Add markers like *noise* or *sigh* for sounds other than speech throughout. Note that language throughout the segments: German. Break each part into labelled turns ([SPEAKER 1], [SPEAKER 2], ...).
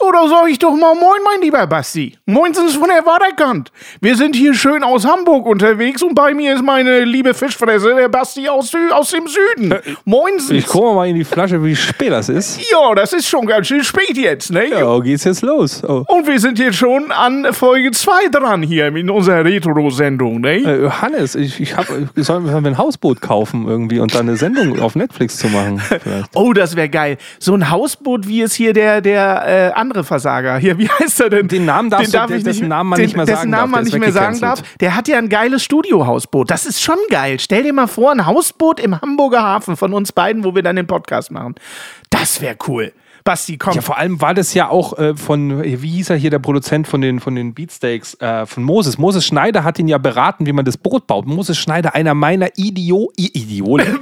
[SPEAKER 1] Oder sag ich doch mal Moin, mein lieber Basti. Moinsens von der Waderkant. Wir sind hier schön aus Hamburg unterwegs und bei mir ist meine liebe Fischfresse, der Basti aus, aus dem Süden. Moinsens.
[SPEAKER 2] Ich gucke mal in die Flasche, wie spät das ist.
[SPEAKER 1] Ja, das ist schon ganz schön spät jetzt, ne?
[SPEAKER 2] Ja, geht's jetzt los. Oh.
[SPEAKER 1] Und wir sind jetzt schon an Folge 2 dran hier in unserer Retro-Sendung, ne?
[SPEAKER 2] Äh, Hannes, ich, ich hab, sollen wir ein Hausboot kaufen irgendwie und dann eine Sendung auf Netflix zu machen? *laughs*
[SPEAKER 1] Vielleicht. Oh, das wäre geil. So ein Hausboot, wie es hier der, der äh, andere Versager. Hier, wie heißt er denn?
[SPEAKER 2] Den Namen darfst den darf du, ich dessen nicht, Namen man den, nicht mehr sagen
[SPEAKER 1] Namen
[SPEAKER 2] darf.
[SPEAKER 1] man nicht mehr sagen darf. Der hat ja ein geiles Studiohausboot. Das ist schon geil. Stell dir mal vor, ein Hausboot im Hamburger Hafen von uns beiden, wo wir dann den Podcast machen. Das wäre cool. Basti, komm.
[SPEAKER 2] Ja, vor allem war das ja auch äh, von, wie hieß er hier, der Produzent von den, von den Beatsteaks, äh, von Moses. Moses Schneider hat ihn ja beraten, wie man das Boot baut. Moses Schneider, einer meiner Idio I Idiole. *laughs*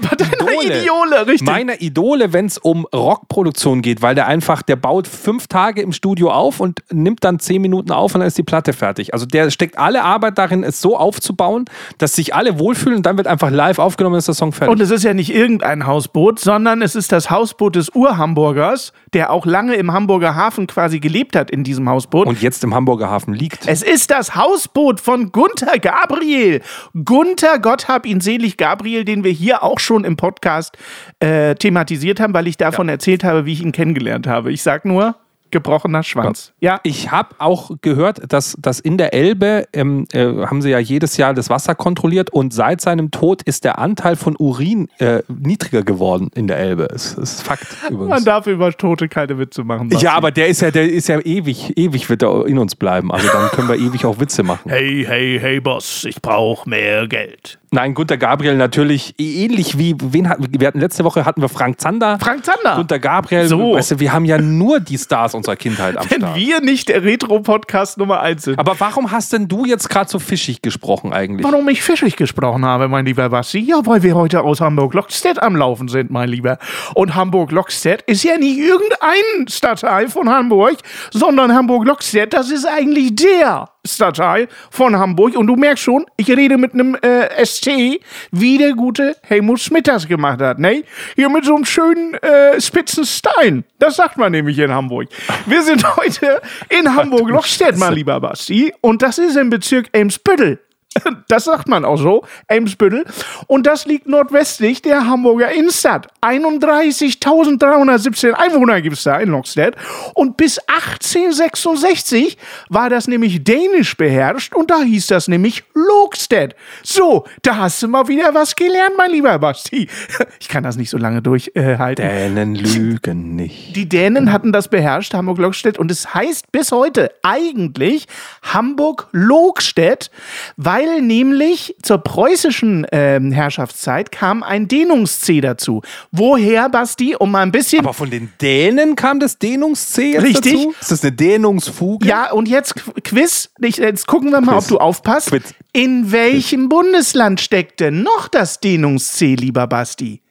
[SPEAKER 1] Idole. Idole, richtig.
[SPEAKER 2] Meiner Idole, wenn es um Rockproduktion geht, weil der einfach, der baut fünf Tage im Studio auf und nimmt dann zehn Minuten auf und dann ist die Platte fertig. Also der steckt alle Arbeit darin, es so aufzubauen, dass sich alle wohlfühlen und dann wird einfach live aufgenommen und ist der Song fertig.
[SPEAKER 1] Und es ist ja nicht irgendein Hausboot, sondern es ist das Hausboot des Urhamburgers, der auch lange im Hamburger Hafen quasi gelebt hat in diesem Hausboot.
[SPEAKER 2] Und jetzt im Hamburger Hafen liegt.
[SPEAKER 1] Es ist das Hausboot von Gunther Gabriel. Gunther, Gott hab ihn selig, Gabriel, den wir hier auch schon im Podcast äh, thematisiert haben, weil ich davon ja. erzählt habe, wie ich ihn kennengelernt habe. Ich sag nur, gebrochener Schwanz.
[SPEAKER 2] Ja. Ich habe auch gehört, dass, dass in der Elbe ähm, äh, haben sie ja jedes Jahr das Wasser kontrolliert und seit seinem Tod ist der Anteil von Urin äh, niedriger geworden in der Elbe. Das ist Fakt
[SPEAKER 1] übrigens. Man darf über Tote keine Witze machen.
[SPEAKER 2] Basti. Ja, aber der ist ja, der ist ja ewig, ewig wird er in uns bleiben. Also dann können wir ewig auch Witze machen.
[SPEAKER 1] Hey, hey, hey, Boss, ich brauche mehr Geld.
[SPEAKER 2] Nein, Gunter Gabriel natürlich ähnlich wie wen hatten wir hatten letzte Woche hatten wir Frank Zander.
[SPEAKER 1] Frank Zander.
[SPEAKER 2] Gunter Gabriel. So. Weißt du, wir haben ja nur die Stars unserer Kindheit am *laughs*
[SPEAKER 1] Wenn
[SPEAKER 2] Start.
[SPEAKER 1] wir nicht der Retro-Podcast Nummer 1 sind.
[SPEAKER 2] Aber warum hast denn du jetzt gerade so fischig gesprochen eigentlich?
[SPEAKER 1] Warum ich fischig gesprochen habe, mein lieber Basti? Ja, weil wir heute aus Hamburg-Lockstedt am Laufen sind, mein Lieber. Und Hamburg-Lockstedt ist ja nicht irgendein Stadtteil von Hamburg, sondern Hamburg-Lockstedt, das ist eigentlich der Stadtteil von Hamburg. Und du merkst schon, ich rede mit einem äh, SC, wie der gute Helmut Schmidt das gemacht hat. Ne? Hier mit so einem schönen äh, spitzen Stein. Das sagt man nämlich in Hamburg. Wir sind *laughs* heute in Hamburg-Lochstedt, *laughs* mein lieber Basti. Und das ist im Bezirk Elmsbüttel. *laughs* Das sagt man auch so, Eimsbüttel. Und das liegt nordwestlich der Hamburger Innenstadt. 31.317 Einwohner gibt es da in Lockstedt. Und bis 1866 war das nämlich dänisch beherrscht und da hieß das nämlich Lokstedt. So, da hast du mal wieder was gelernt, mein lieber Basti. *laughs* Ich kann das nicht so lange durchhalten.
[SPEAKER 2] Äh, Dänen lügen nicht.
[SPEAKER 1] Die Dänen hatten das beherrscht, Hamburg-Lockstedt. Und es heißt bis heute eigentlich Hamburg-Lokstedt, weil weil nämlich zur preußischen äh, Herrschaftszeit kam ein Dehnungs-C dazu. Woher, Basti, um mal ein bisschen.
[SPEAKER 2] Aber von den Dänen kam das Dehnungs-C jetzt
[SPEAKER 1] Richtig.
[SPEAKER 2] dazu? Ist das eine Dehnungsfuge?
[SPEAKER 1] Ja, und jetzt Quiz. Jetzt gucken wir mal, Quiz. ob du aufpasst. Quiz. In welchem Quiz. Bundesland steckt denn noch das Dehnungs-C, lieber Basti?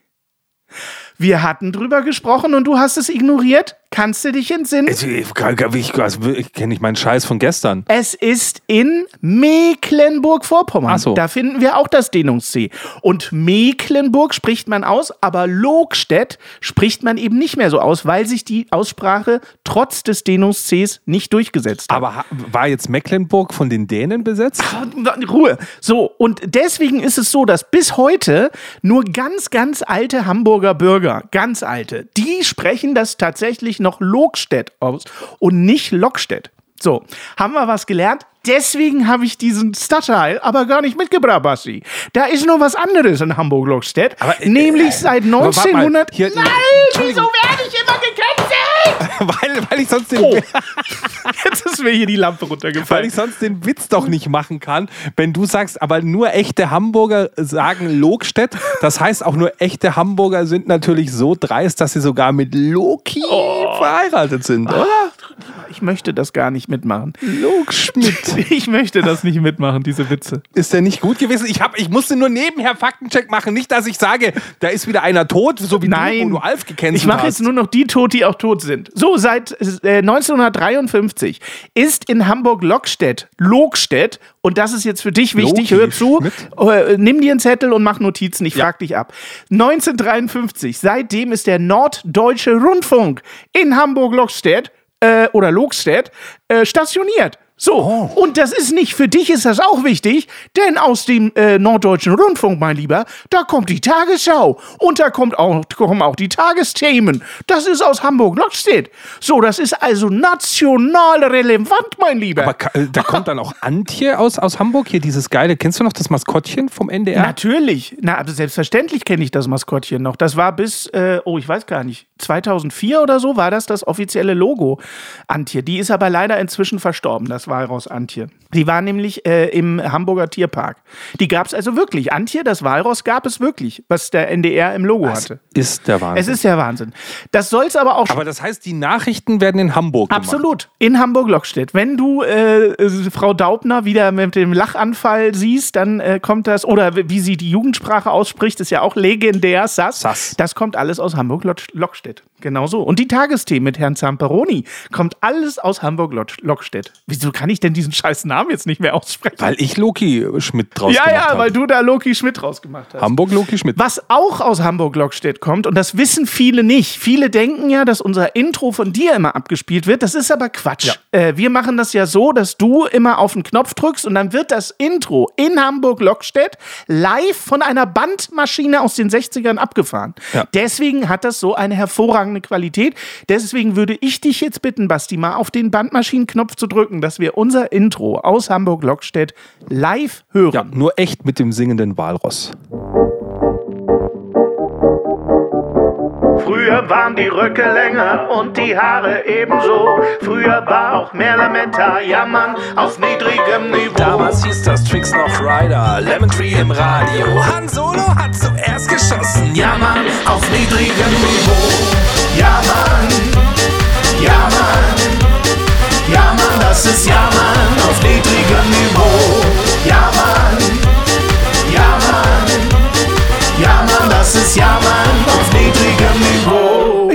[SPEAKER 1] Wir hatten drüber gesprochen und du hast es ignoriert. Kannst du dich entsinnen?
[SPEAKER 2] Ich, ich, also, ich kenne nicht meinen Scheiß von gestern.
[SPEAKER 1] Es ist in Mecklenburg-Vorpommern.
[SPEAKER 2] So.
[SPEAKER 1] Da finden wir auch das Dehnungs-C. Und Mecklenburg spricht man aus, aber Lokstedt spricht man eben nicht mehr so aus, weil sich die Aussprache trotz des Dehnungs-Cs nicht durchgesetzt hat.
[SPEAKER 2] Aber war jetzt Mecklenburg von den Dänen besetzt?
[SPEAKER 1] Ach, Ruhe. So, und deswegen ist es so, dass bis heute nur ganz, ganz alte Hamburger Bürger, ganz alte, die sprechen das tatsächlich noch Lokstedt aus und nicht Lockstedt. So, haben wir was gelernt? Deswegen habe ich diesen Stadtteil aber gar nicht mitgebracht, Basti. Da ist nur was anderes in Hamburg-Lockstedt.
[SPEAKER 2] Äh,
[SPEAKER 1] Nämlich seit
[SPEAKER 2] warte mal,
[SPEAKER 1] 1900.
[SPEAKER 2] hier-
[SPEAKER 1] Nein, wieso werde ich immer gecancelt? *laughs*
[SPEAKER 2] weil, weil ich sonst den,
[SPEAKER 1] Oh. *laughs* Jetzt ist mir hier die Lampe
[SPEAKER 2] weil
[SPEAKER 1] runtergefallen.
[SPEAKER 2] ich sonst den Witz doch nicht machen kann, wenn du sagst, aber nur echte Hamburger sagen Lokstedt. Das heißt, auch nur echte Hamburger sind natürlich so dreist, dass sie sogar mit Loki verheiratet sind, oder?
[SPEAKER 1] Ich möchte das gar nicht mitmachen.
[SPEAKER 2] Lokschmidt. *laughs*
[SPEAKER 1] Ich möchte das nicht mitmachen, diese Witze.
[SPEAKER 2] Ist der nicht gut gewesen? Ich, hab, ich musste nur nebenher Faktencheck machen. Nicht, dass ich sage, da ist wieder einer tot, so wie
[SPEAKER 1] Nein.
[SPEAKER 2] du, wo du Alf gecancelt
[SPEAKER 1] Ich mache
[SPEAKER 2] hast.
[SPEAKER 1] jetzt nur noch die tot, die auch tot sind. So, seit äh, 1953 ist in Hamburg-Lockstedt, Lokstedt, und das ist jetzt für dich wichtig,
[SPEAKER 2] Loki
[SPEAKER 1] hör zu,
[SPEAKER 2] Schmidt?
[SPEAKER 1] äh, nimm dir einen Zettel und mach Notizen, ich
[SPEAKER 2] Ja.
[SPEAKER 1] frag dich ab. 1953, seitdem ist der Norddeutsche Rundfunk in Hamburg-Lockstedt äh, oder Lokstedt äh, stationiert. So,
[SPEAKER 2] Oh.
[SPEAKER 1] und das ist nicht, für dich ist das auch wichtig, denn aus dem äh, Norddeutschen Rundfunk, mein Lieber, da kommt die Tagesschau und da kommt auch, kommen auch die Tagesthemen. Das ist aus Hamburg-Lockstedt. So, das ist also national relevant, mein Lieber.
[SPEAKER 2] Aber äh, da kommt dann auch Antje aus, aus Hamburg, hier dieses geile, kennst du noch das Maskottchen vom NDR?
[SPEAKER 1] Natürlich. Na, aber selbstverständlich kenne ich das Maskottchen noch. Das war bis, äh, oh, ich weiß gar nicht, 2004 oder so war das das offizielle Logo. Antje. Die ist aber leider inzwischen verstorben, das Walross Antje. Die war nämlich äh, im Hamburger Tierpark. Die gab es also wirklich. Antje, das Walross, gab es wirklich, was der NDR im Logo hatte.
[SPEAKER 2] ist der Wahnsinn.
[SPEAKER 1] Es ist der Wahnsinn. Das soll es aber auch
[SPEAKER 2] Aber das heißt, die Nachrichten werden in Hamburg gemacht.
[SPEAKER 1] Absolut. In Hamburg-Lockstedt. Wenn du äh, äh, Frau Daubner wieder mit dem Lachanfall siehst, dann äh, kommt das, oder wie sie die Jugendsprache ausspricht, ist ja auch legendär, Sass.
[SPEAKER 2] Sass.
[SPEAKER 1] Das kommt alles aus Hamburg-Lockstedt. Genau so. Und die Tagesthemen mit Herrn Zamperoni kommt alles aus Hamburg-Lockstedt. Wieso kann ich denn diesen scheiß Namen jetzt nicht mehr aussprechen?
[SPEAKER 2] Weil ich Loki Schmidt draus
[SPEAKER 1] ja,
[SPEAKER 2] gemacht
[SPEAKER 1] ja,
[SPEAKER 2] habe.
[SPEAKER 1] weil du da Loki Schmidt rausgemacht hast.
[SPEAKER 2] Hamburg Loki Schmidt.
[SPEAKER 1] Was auch aus Hamburg-Lockstedt kommt, und das wissen viele nicht. Viele denken ja, dass unser Intro von dir immer abgespielt wird. Das ist aber Quatsch.
[SPEAKER 2] Ja.
[SPEAKER 1] Äh, wir machen das ja so, dass du immer auf den Knopf drückst und dann wird das Intro in Hamburg-Lockstedt live von einer Bandmaschine aus den 60ern abgefahren.
[SPEAKER 2] Ja.
[SPEAKER 1] Deswegen hat das so eine hervorragende Qualität. Deswegen würde ich dich jetzt bitten, Basti, mal auf den Bandmaschinenknopf zu drücken, dass wir unser Intro aus Hamburg-Lockstedt live hören.
[SPEAKER 2] Ja, nur echt mit dem singenden Walross.
[SPEAKER 1] Früher waren die Röcke länger und die Haare ebenso. Früher war auch mehr Lametta, jammern auf niedrigem Niveau.
[SPEAKER 3] Damals hieß das Tricks noch Rider, Lemon Tree im Radio. Han Solo hat zuerst geschossen, ja
[SPEAKER 1] Jammern auf niedrigem Niveau. Ja, Mann, ja, Mann, ja, Mann, das ist Jammern auf niedrigem Niveau. Ja, Mann, ja, Mann, ja, Mann, das ist Jammern auf niedrigem Niveau.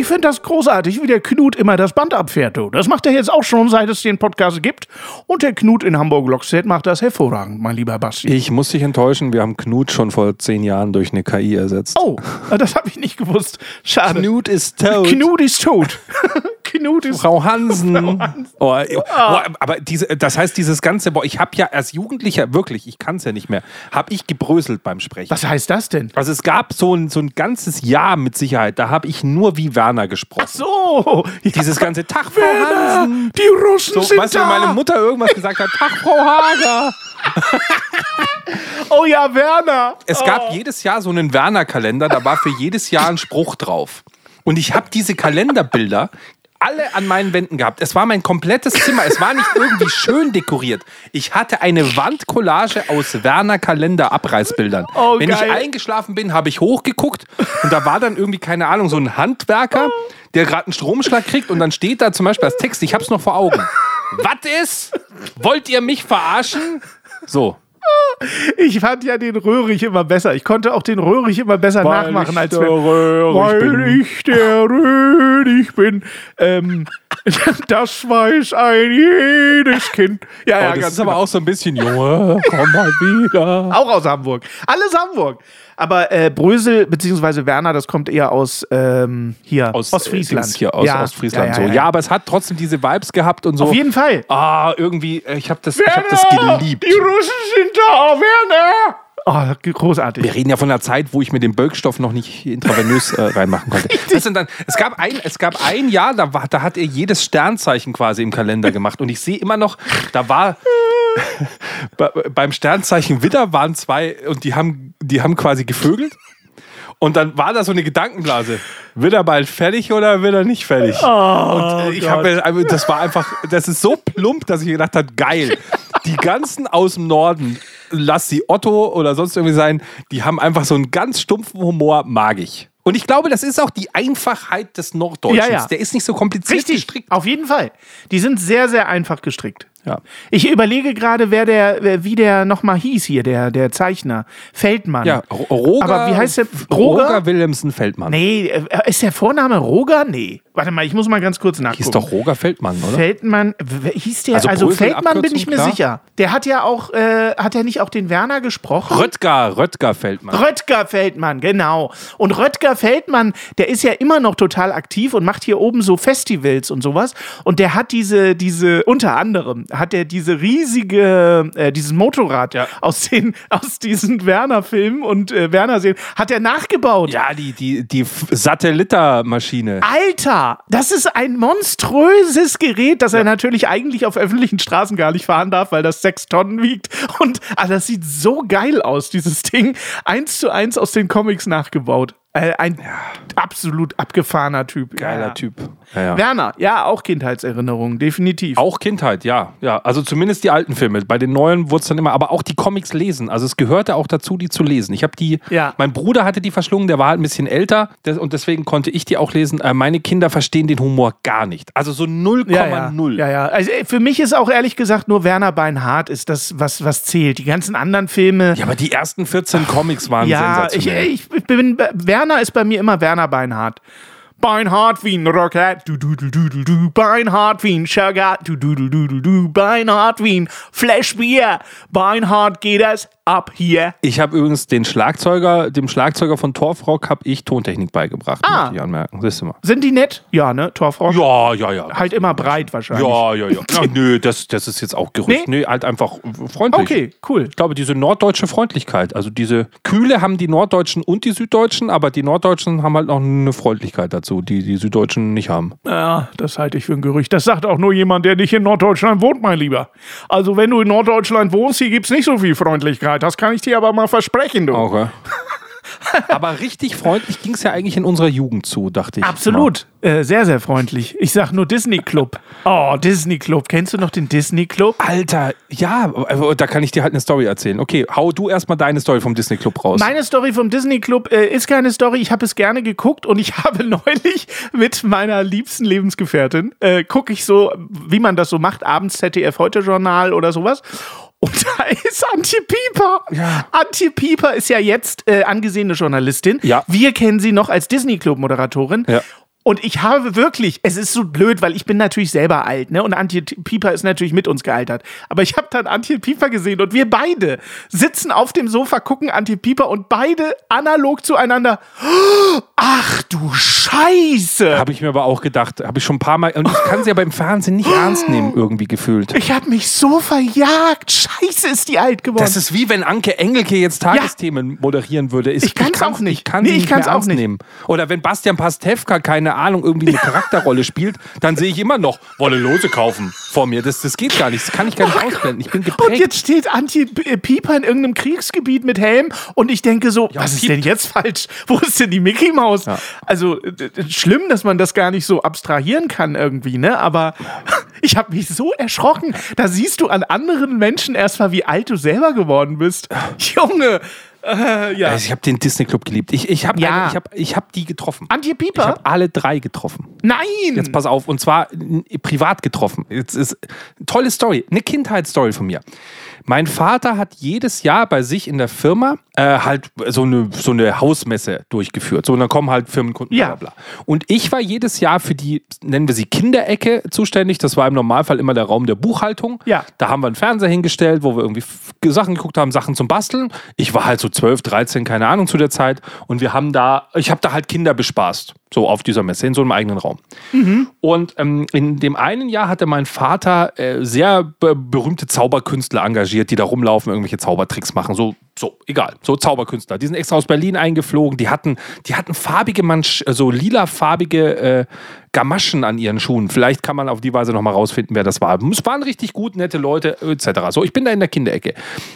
[SPEAKER 1] Ich finde das großartig, wie der Knut immer das Band abfährt. Du. Das macht er jetzt auch schon, seit es den Podcast gibt. Und der Knut in Hamburg-Lockstedt macht das hervorragend, mein lieber Basti.
[SPEAKER 2] Ich muss dich enttäuschen, wir haben Knut schon vor zehn Jahren durch eine KI ersetzt.
[SPEAKER 1] Oh, das habe ich nicht gewusst. Schade.
[SPEAKER 2] Knut ist tot.
[SPEAKER 1] Knut ist tot. *laughs* Knut ist
[SPEAKER 2] Frau Hansen. Oh, oh, aber diese, das heißt, dieses ganze, boah, ich habe ja als Jugendlicher, wirklich, ich kann es ja nicht mehr, habe ich gebröselt beim Sprechen.
[SPEAKER 1] Was heißt das denn?
[SPEAKER 2] Also es gab so ein, so ein ganzes Jahr mit Sicherheit, da habe ich nur wie Werner gesprochen.
[SPEAKER 1] So, ja,
[SPEAKER 2] Dieses ganze Tag, Frau Hansen.
[SPEAKER 1] die Russen
[SPEAKER 2] So,
[SPEAKER 1] sind
[SPEAKER 2] weißt du,
[SPEAKER 1] da.
[SPEAKER 2] wenn meine Mutter irgendwas gesagt hat, Tag, Frau Hager. *laughs*
[SPEAKER 1] oh ja, Werner.
[SPEAKER 2] Es gab jedes Jahr so einen Werner-Kalender, da war für jedes Jahr ein Spruch drauf. Und ich habe diese Kalenderbilder alle an meinen Wänden gehabt. Es war mein komplettes Zimmer. Es war nicht irgendwie schön dekoriert. Ich hatte eine Wandcollage aus Werner Kalender Abreißbildern.
[SPEAKER 1] Oh,
[SPEAKER 2] Wenn
[SPEAKER 1] geil.
[SPEAKER 2] ich eingeschlafen bin, habe ich hochgeguckt und da war dann irgendwie keine Ahnung so ein Handwerker, der gerade einen Stromschlag kriegt und dann steht da zum Beispiel als Text. Ich habe es noch vor Augen. Was ist? Wollt ihr mich verarschen? So. *laughs*
[SPEAKER 1] Ich fand ja den Röhrig immer besser. Ich konnte auch den Röhrig immer besser
[SPEAKER 2] Weil
[SPEAKER 1] nachmachen
[SPEAKER 2] ich
[SPEAKER 1] als
[SPEAKER 2] der
[SPEAKER 1] wenn,
[SPEAKER 2] Röhrig
[SPEAKER 1] Weil
[SPEAKER 2] bin.
[SPEAKER 1] ich der Röhrig bin. Ähm, *laughs* das weiß ein jedes Kind. Ja, ja,
[SPEAKER 2] Oh, das
[SPEAKER 1] ganz
[SPEAKER 2] ist aber
[SPEAKER 1] genau.
[SPEAKER 2] auch so ein bisschen, Junge, komm mal wieder. *laughs*
[SPEAKER 1] Auch aus Hamburg. Alles Hamburg. Aber äh, Brösel bzw. Werner, das kommt eher aus ähm, hier
[SPEAKER 2] Aus
[SPEAKER 1] Ostfriesland.
[SPEAKER 2] äh, Hier aus
[SPEAKER 1] Ja,
[SPEAKER 2] Ostfriesland
[SPEAKER 1] ja,
[SPEAKER 2] so.
[SPEAKER 1] ja,
[SPEAKER 2] Ja,
[SPEAKER 1] ja.
[SPEAKER 2] aber es hat trotzdem diese Vibes gehabt und so.
[SPEAKER 1] Auf jeden Fall.
[SPEAKER 2] Ah, irgendwie, äh, ich habe das, ich hab das geliebt.
[SPEAKER 1] Die Russen sind da, Werner. Oh, großartig.
[SPEAKER 2] Wir reden ja von einer Zeit, wo ich mir den Bölkstoff noch nicht intravenös äh, reinmachen konnte. *laughs* Das sind dann, es, gab ein, es gab ein Jahr, da, war, da hat er jedes Sternzeichen quasi im Kalender gemacht. Und ich sehe immer noch, da war *laughs* Be beim Sternzeichen Widder waren zwei und die haben, die haben quasi gevögelt. Und dann war da so eine Gedankenblase. Wird er bald fertig oder wird er nicht fertig? und ich habe das war einfach, das ist so plump, dass ich gedacht habe, geil. Die ganzen aus dem Norden, lass sie Otto oder sonst irgendwie sein, die haben einfach so einen ganz stumpfen Humor, mag ich. Und ich glaube, das ist auch die Einfachheit des Norddeutschens.
[SPEAKER 1] Ja, ja.
[SPEAKER 2] Der ist nicht so kompliziert
[SPEAKER 1] Richtig,
[SPEAKER 2] gestrickt.
[SPEAKER 1] auf jeden Fall. Die sind sehr, sehr einfach gestrickt.
[SPEAKER 2] Ja.
[SPEAKER 1] Ich überlege gerade, wer der, wie der nochmal hieß hier, der, der Zeichner. Feldmann.
[SPEAKER 2] Ja, Roger,
[SPEAKER 1] Aber wie heißt der? Roger?
[SPEAKER 2] Roger Wilhelmsen Feldmann.
[SPEAKER 1] Nee, äh, ist der Vorname Roger? Nee. Warte mal, ich muss mal ganz kurz nachgucken.
[SPEAKER 2] Hieß doch Roger Feldmann, oder?
[SPEAKER 1] Feldmann, hieß der,
[SPEAKER 2] Also
[SPEAKER 1] also, Feldmann bin ich mir
[SPEAKER 2] Abkürzung,
[SPEAKER 1] sicher. Der hat ja auch, äh, hat er nicht auch den Werner gesprochen?
[SPEAKER 2] Röttger, Röttger Feldmann.
[SPEAKER 1] Röttger Feldmann, genau. Und Röttger Feldmann, der ist ja immer noch total aktiv und macht hier oben so Festivals und sowas. Und der hat diese, diese, unter anderem, hat er diese riesige, äh, dieses Motorrad
[SPEAKER 2] Ja.
[SPEAKER 1] aus den, aus diesen Werner-Filmen und äh, Werner-Serien, hat er nachgebaut.
[SPEAKER 2] ja, die, die, die Satellitermaschine.
[SPEAKER 1] Alter, das ist ein monströses Gerät, das er natürlich eigentlich auf öffentlichen Straßen gar nicht fahren darf, weil das sechs Tonnen wiegt. Und also das sieht so geil aus, dieses Ding. Eins zu eins aus den Comics nachgebaut. Äh, ein absolut abgefahrener Typ.
[SPEAKER 2] Geiler
[SPEAKER 1] ja.
[SPEAKER 2] Typ. Ja, ja.
[SPEAKER 1] Werner, ja, auch Kindheitserinnerungen, definitiv.
[SPEAKER 2] Auch Kindheit, ja. ja. Also zumindest die alten Filme. Bei den neuen wurde es dann immer, aber auch die Comics lesen. Also es gehörte auch dazu, die zu lesen. Ich habe die,
[SPEAKER 1] Ja.
[SPEAKER 2] mein Bruder hatte die verschlungen, der war halt ein bisschen älter und deswegen konnte ich die auch lesen. Äh, meine Kinder verstehen den Humor gar nicht. Also so 0,0.
[SPEAKER 1] ja, ja, ja, ja. Also äh, für mich ist auch ehrlich gesagt nur Werner Beinhardt ist das, was, was zählt. Die ganzen anderen Filme.
[SPEAKER 2] Ja, aber die ersten 14 Comics waren
[SPEAKER 1] Ja,
[SPEAKER 2] sensationell.
[SPEAKER 1] ich, ich bin, Werner ist bei mir immer Werner Beinhardt. Beinhardt wie ein Rocket, du du du du du du, Beinhardt wie ein Sugar, du du du du Beinhardt wie ein Flashbier, Beinhardt geht es ab hier.
[SPEAKER 2] Ich habe übrigens den Schlagzeuger, dem Schlagzeuger von Torfrock habe ich Tontechnik beigebracht.
[SPEAKER 1] Ah.
[SPEAKER 2] möchte ich anmerken. Siehst du mal.
[SPEAKER 1] Sind die nett? Ja, ne, Torfrock?
[SPEAKER 2] Ja, ja, ja.
[SPEAKER 1] Halt immer breit wahrscheinlich.
[SPEAKER 2] Ja, ja, ja. Ach, *laughs* nö, das, das ist jetzt auch Gerücht.
[SPEAKER 1] Nee?
[SPEAKER 2] Nee, halt einfach freundlich.
[SPEAKER 1] Okay, cool.
[SPEAKER 2] Ich glaube, diese norddeutsche Freundlichkeit, also diese Kühle haben die Norddeutschen und die Süddeutschen, aber die Norddeutschen haben halt noch eine Freundlichkeit dazu, die die Süddeutschen nicht haben.
[SPEAKER 1] Ja, das halte ich für ein Gerücht. Das sagt auch nur jemand, der nicht in Norddeutschland wohnt, mein Lieber. Also wenn du in Norddeutschland wohnst, hier gibt's nicht so viel Freundlichkeit. Das kann ich dir aber mal versprechen, du.
[SPEAKER 2] Okay. *laughs* aber richtig freundlich ging es ja eigentlich in unserer Jugend zu, dachte ich.
[SPEAKER 1] Absolut. Äh, sehr, sehr freundlich. Ich sag nur Disney Club. Oh, Disney Club. Kennst du noch den Disney Club?
[SPEAKER 2] Alter, ja, da kann ich dir halt eine Story erzählen. Okay, hau du erstmal deine Story vom Disney Club raus.
[SPEAKER 1] Meine Story vom Disney Club äh, ist keine Story. Ich habe es gerne geguckt und ich *laughs* habe neulich mit meiner liebsten Lebensgefährtin, äh, gucke ich so, wie man das so macht, abends ZDF Heute Journal oder sowas. Und da ist Antje Pieper.
[SPEAKER 2] Ja.
[SPEAKER 1] Antje Pieper ist ja jetzt äh, angesehene Journalistin.
[SPEAKER 2] Ja.
[SPEAKER 1] Wir kennen sie noch als Disney Club Moderatorin.
[SPEAKER 2] Ja.
[SPEAKER 1] Und ich habe wirklich, es ist so blöd, weil ich bin natürlich selber alt, ne? Und Antje Pieper ist natürlich mit uns gealtert. Aber ich habe dann Antje Pieper gesehen und wir beide sitzen auf dem Sofa, gucken Antje Pieper und beide analog zueinander. Ach du Scheiße!
[SPEAKER 2] Habe ich mir aber auch gedacht, habe ich schon ein paar Mal, und ich kann sie aber im Fernsehen nicht ernst nehmen, irgendwie gefühlt.
[SPEAKER 1] Ich habe mich so verjagt. Scheiße, ist die alt geworden.
[SPEAKER 2] Das ist wie wenn Anke Engelke jetzt Tagesthemen moderieren würde. Ich,
[SPEAKER 1] Ich kann's auch nicht.
[SPEAKER 2] Ich kann
[SPEAKER 1] Nee,
[SPEAKER 2] sie
[SPEAKER 1] ich
[SPEAKER 2] nicht
[SPEAKER 1] kann's
[SPEAKER 2] mehr
[SPEAKER 1] auch
[SPEAKER 2] ernst
[SPEAKER 1] nicht.
[SPEAKER 2] nehmen. Oder wenn Bastian Pastewka, keine Ahnung, irgendwie eine Charakterrolle spielt, dann sehe ich immer noch Wolle Lose kaufen vor mir. Das, das geht gar nicht. Das kann ich gar nicht ausblenden. Ich bin
[SPEAKER 1] und
[SPEAKER 2] geprägt.
[SPEAKER 1] jetzt steht Antje P- äh, Pieper in irgendeinem Kriegsgebiet mit Helm und ich denke so, was ist denn jetzt falsch? Wo ist denn die Mickey Maus?
[SPEAKER 2] Ja.
[SPEAKER 1] Also äh, äh, schlimm, dass man das gar nicht so abstrahieren kann irgendwie, ne? Aber *laughs* ich habe mich so erschrocken. Da siehst du an anderen Menschen erstmal, wie alt du selber geworden bist. Junge, äh, ja.
[SPEAKER 2] Also ich habe den Disney Club geliebt. Ich, ich habe
[SPEAKER 1] Ja.
[SPEAKER 2] ich hab, ich hab die getroffen.
[SPEAKER 1] Antje
[SPEAKER 2] Ich
[SPEAKER 1] Pieper?
[SPEAKER 2] habe alle drei getroffen.
[SPEAKER 1] Nein!
[SPEAKER 2] Jetzt pass auf, und zwar privat getroffen. Jetzt ist tolle Story, eine Kindheitsstory von mir. Mein Vater hat jedes Jahr bei sich in der Firma äh, halt so eine, so eine Hausmesse durchgeführt. So, und dann kommen halt Firmenkunden,
[SPEAKER 1] Ja.
[SPEAKER 2] bla bla bla. Und ich war jedes Jahr für die, nennen wir sie Kinderecke, zuständig. Das war im Normalfall immer der Raum der Buchhaltung.
[SPEAKER 1] Ja.
[SPEAKER 2] Da haben wir einen Fernseher hingestellt, wo wir irgendwie Sachen geguckt haben, Sachen zum Basteln. Ich war halt so 12, 13, keine Ahnung zu der Zeit. Und wir haben da, ich habe da halt Kinder bespaßt. So auf dieser Messe, in so einem eigenen Raum. Und ähm, in dem einen Jahr hatte mein Vater äh, sehr be berühmte Zauberkünstler engagiert, die da rumlaufen, irgendwelche Zaubertricks machen. So So, egal. So Zauberkünstler. Die sind extra aus Berlin eingeflogen. Die hatten, die hatten farbige, Mansch, so lilafarbige äh, Gamaschen an ihren Schuhen. Vielleicht kann man auf die Weise nochmal rausfinden, wer das war. Es waren richtig gut, nette Leute, etc. So, ich bin da in der Kinderecke.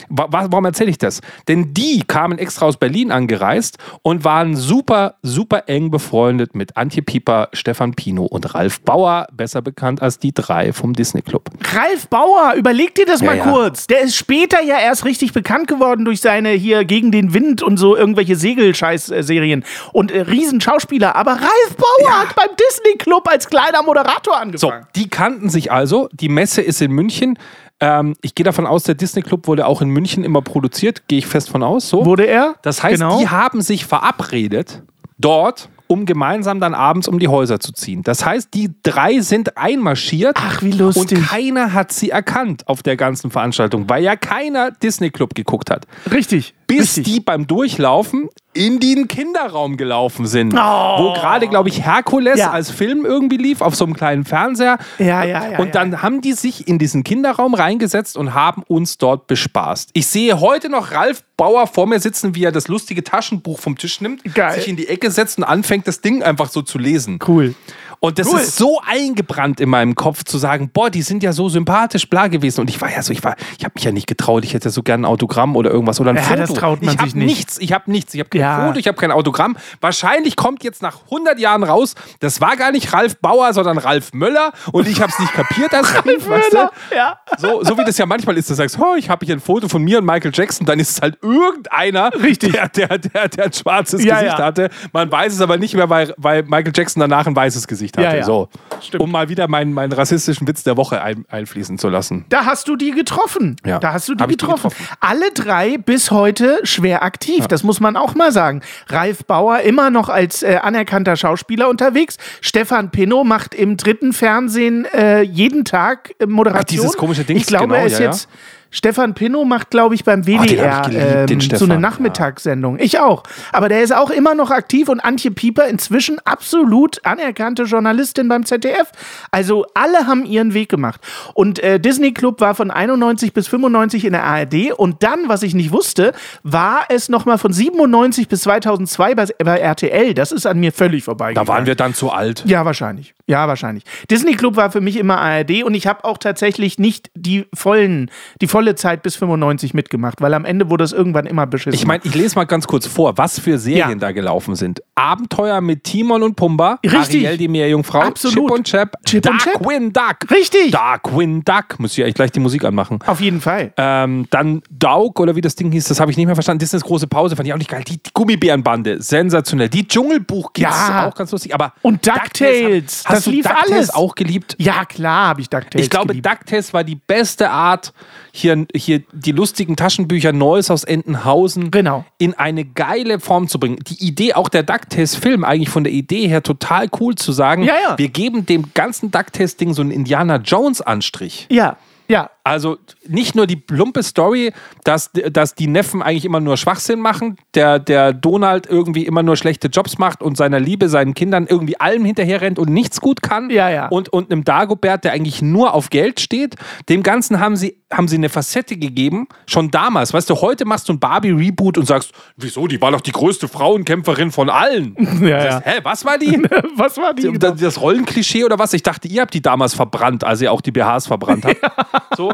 [SPEAKER 2] Wa warum erzähle ich das? Denn die kamen extra aus Berlin angereist und waren super, super eng befreundet mit Antje Pieper, Stefan Pino und Ralf Bauer, besser bekannt als die drei vom Disney Club.
[SPEAKER 1] Ralf Bauer, überleg dir das
[SPEAKER 2] Ja,
[SPEAKER 1] mal
[SPEAKER 2] ja.
[SPEAKER 1] kurz. Der ist später ja erst richtig bekannt geworden durch seine hier gegen den Wind und so irgendwelche Segelscheiß-Serien und äh, Riesenschauspieler. Aber Ralf Bauer
[SPEAKER 2] Ja.
[SPEAKER 1] hat beim Disney Club als kleiner Moderator
[SPEAKER 2] So,
[SPEAKER 1] angefangen.
[SPEAKER 2] die kannten sich also. Die Messe ist in München. Ähm, ich gehe davon aus, der Disney Club wurde auch in München immer produziert. Gehe ich fest von aus. So.
[SPEAKER 1] Wurde er?
[SPEAKER 2] Das heißt,
[SPEAKER 1] genau.
[SPEAKER 2] die haben sich verabredet dort, um gemeinsam dann abends um die Häuser zu ziehen. Das heißt, die drei sind einmarschiert.
[SPEAKER 1] Ach, wie lustig.
[SPEAKER 2] Und keiner hat sie erkannt auf der ganzen Veranstaltung, weil ja keiner Disney Club geguckt hat.
[SPEAKER 1] Richtig.
[SPEAKER 2] Bis
[SPEAKER 1] richtig.
[SPEAKER 2] die beim Durchlaufen in den Kinderraum gelaufen sind.
[SPEAKER 1] Oh.
[SPEAKER 2] Wo gerade, glaube ich, Herkules
[SPEAKER 1] Ja.
[SPEAKER 2] als Film irgendwie lief, auf so einem kleinen Fernseher.
[SPEAKER 1] Ja, ja, ja,
[SPEAKER 2] Und
[SPEAKER 1] ja.
[SPEAKER 2] dann haben die sich in diesen Kinderraum reingesetzt und haben uns dort bespaßt. Ich sehe heute noch Ralf Bauer vor mir sitzen, wie er das lustige Taschenbuch vom Tisch nimmt,
[SPEAKER 1] Geil.
[SPEAKER 2] sich in die Ecke setzt und anfängt, das Ding einfach so zu lesen.
[SPEAKER 1] Cool.
[SPEAKER 2] Und das
[SPEAKER 1] Cool.
[SPEAKER 2] ist so eingebrannt in meinem Kopf zu sagen, boah, die sind ja so sympathisch, bla gewesen. Und ich war ja so, ich war, ich habe mich ja nicht getraut. Ich hätte so gerne ein Autogramm oder irgendwas oder ein
[SPEAKER 1] Ja,
[SPEAKER 2] Foto.
[SPEAKER 1] das traut man
[SPEAKER 2] ich hab
[SPEAKER 1] sich nicht.
[SPEAKER 2] nichts. Ich habe nichts. Ich habe kein
[SPEAKER 1] Ja.
[SPEAKER 2] Foto. Ich habe kein Autogramm. Wahrscheinlich kommt jetzt nach 100 Jahren raus, das war gar nicht Ralf Bauer, sondern Ralf Möller. Und ich habe es nicht kapiert als *laughs* Kind, weißt du?
[SPEAKER 1] Möller, ja.
[SPEAKER 2] So, so wie das ja manchmal ist, du sagst, oh, ich habe hier ein Foto von mir und Michael Jackson, dann ist es halt irgendeiner,
[SPEAKER 1] Richtig.
[SPEAKER 2] Der, der, der, der ein schwarzes
[SPEAKER 1] Ja,
[SPEAKER 2] Gesicht
[SPEAKER 1] ja.
[SPEAKER 2] hatte. Man weiß es aber nicht mehr, weil, weil Michael Jackson danach ein weißes Gesicht hatte.
[SPEAKER 1] Ja, ja.
[SPEAKER 2] So.
[SPEAKER 1] Stimmt.
[SPEAKER 2] Um mal wieder meinen, meinen rassistischen Witz der Woche ein, einfließen zu lassen.
[SPEAKER 1] Da hast du die getroffen.
[SPEAKER 2] Ja.
[SPEAKER 1] Da hast du die
[SPEAKER 2] ich die
[SPEAKER 1] getroffen.
[SPEAKER 2] getroffen.
[SPEAKER 1] Alle drei bis heute schwer aktiv. Das muss man auch mal sagen. Ralf Bauer immer noch als äh, anerkannter Schauspieler unterwegs. Stefan Pinnow macht im dritten Fernsehen äh, jeden Tag äh, Moderation.
[SPEAKER 2] Ach, dieses komische Dings,
[SPEAKER 1] Ich glaube,
[SPEAKER 2] genau,
[SPEAKER 1] er ist
[SPEAKER 2] ja, ja.
[SPEAKER 1] jetzt. Stefan Pinnow macht, glaube ich, beim
[SPEAKER 2] den hab ich
[SPEAKER 1] WDR
[SPEAKER 2] geliebt,
[SPEAKER 1] ähm, so
[SPEAKER 2] Stefan,
[SPEAKER 1] eine Nachmittagssendung. Ich auch. Aber der ist auch immer noch aktiv und Antje Pieper inzwischen absolut anerkannte Journalistin beim ZDF. Also alle haben ihren Weg gemacht. Und äh, Disney Club war von 91 bis 95 in der ARD und dann, was ich nicht wusste, war es nochmal von 97 bis 2002 bei, bei RTL. Das ist an mir völlig vorbeigegangen.
[SPEAKER 2] Da waren wir dann zu alt.
[SPEAKER 1] Ja, wahrscheinlich. Ja, wahrscheinlich. Disney Club war für mich immer ARD und ich habe auch tatsächlich nicht die vollen, die volle Zeit bis 95 mitgemacht, weil am Ende wurde es irgendwann immer beschissen.
[SPEAKER 2] Ich meine, ich lese mal ganz kurz vor, was für Serien
[SPEAKER 1] Ja.
[SPEAKER 2] da gelaufen sind. Abenteuer mit Timon und Pumba,
[SPEAKER 1] Richtig.
[SPEAKER 2] Ariel die Meerjungfrau,
[SPEAKER 1] Absolut.
[SPEAKER 2] Chip und Chap,
[SPEAKER 1] Chip und Chap.
[SPEAKER 2] Darkwing Duck.
[SPEAKER 1] Richtig.
[SPEAKER 2] Darkwing Duck. Muss ich eigentlich gleich die Musik anmachen.
[SPEAKER 1] Auf jeden Fall.
[SPEAKER 2] Ähm, dann Daug oder wie das Ding hieß, das habe ich nicht mehr verstanden. Disneys große Pause fand ich auch nicht geil. Die, die Gummibärenbande, sensationell. Die Dschungelbuch-Kids,
[SPEAKER 1] Ja.
[SPEAKER 2] auch ganz lustig. Aber
[SPEAKER 1] Und DuckTales,
[SPEAKER 2] hast
[SPEAKER 1] das
[SPEAKER 2] du
[SPEAKER 1] lief
[SPEAKER 2] DuckTales
[SPEAKER 1] alles.
[SPEAKER 2] auch geliebt?
[SPEAKER 1] Ja, klar habe ich DuckTales
[SPEAKER 2] Ich glaube,
[SPEAKER 1] geliebt.
[SPEAKER 2] DuckTales war die beste Art, hier, hier die lustigen Taschenbücher Neues aus Entenhausen
[SPEAKER 1] Genau.
[SPEAKER 2] in eine geile Form zu bringen. Die Idee, auch der DuckTales-Film, eigentlich von der Idee her total cool zu sagen,
[SPEAKER 1] Ja, ja.
[SPEAKER 2] wir geben dem ganzen DuckTales-Ding so einen Indiana Jones-Anstrich.
[SPEAKER 1] Ja, ja.
[SPEAKER 2] Also nicht nur die plumpe Story, dass, dass die Neffen eigentlich immer nur Schwachsinn machen, der, der Donald irgendwie immer nur schlechte Jobs macht und seiner Liebe, seinen Kindern irgendwie allem hinterher rennt und nichts gut kann.
[SPEAKER 1] Ja, ja.
[SPEAKER 2] Und, und einem Dagobert, der eigentlich nur auf Geld steht. Dem Ganzen haben sie, haben sie eine Facette gegeben, schon damals. Weißt du, heute machst du ein Barbie-Reboot und sagst, wieso, die war doch die größte Frauenkämpferin von allen. *laughs*
[SPEAKER 1] Ja,
[SPEAKER 2] Sagst, Hä, was war die? *laughs*
[SPEAKER 1] Was war die?
[SPEAKER 2] das, das Rollenklischee oder was? Ich dachte, ihr habt die damals verbrannt, als ihr auch die BHs verbrannt habt. *laughs* So.